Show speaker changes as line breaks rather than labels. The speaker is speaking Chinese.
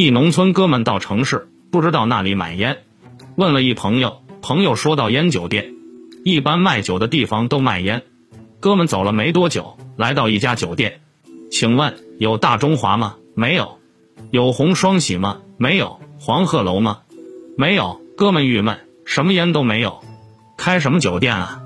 一农村哥们到城市不知道那里买烟。问了一朋友朋友说到烟酒店一般卖酒的地方都卖烟。哥们走了没多久来到一家酒店请问有大中华吗？没有。有红双喜吗？没有。黄鹤楼吗？没有。哥们郁闷什么烟都没有。开什么酒店啊？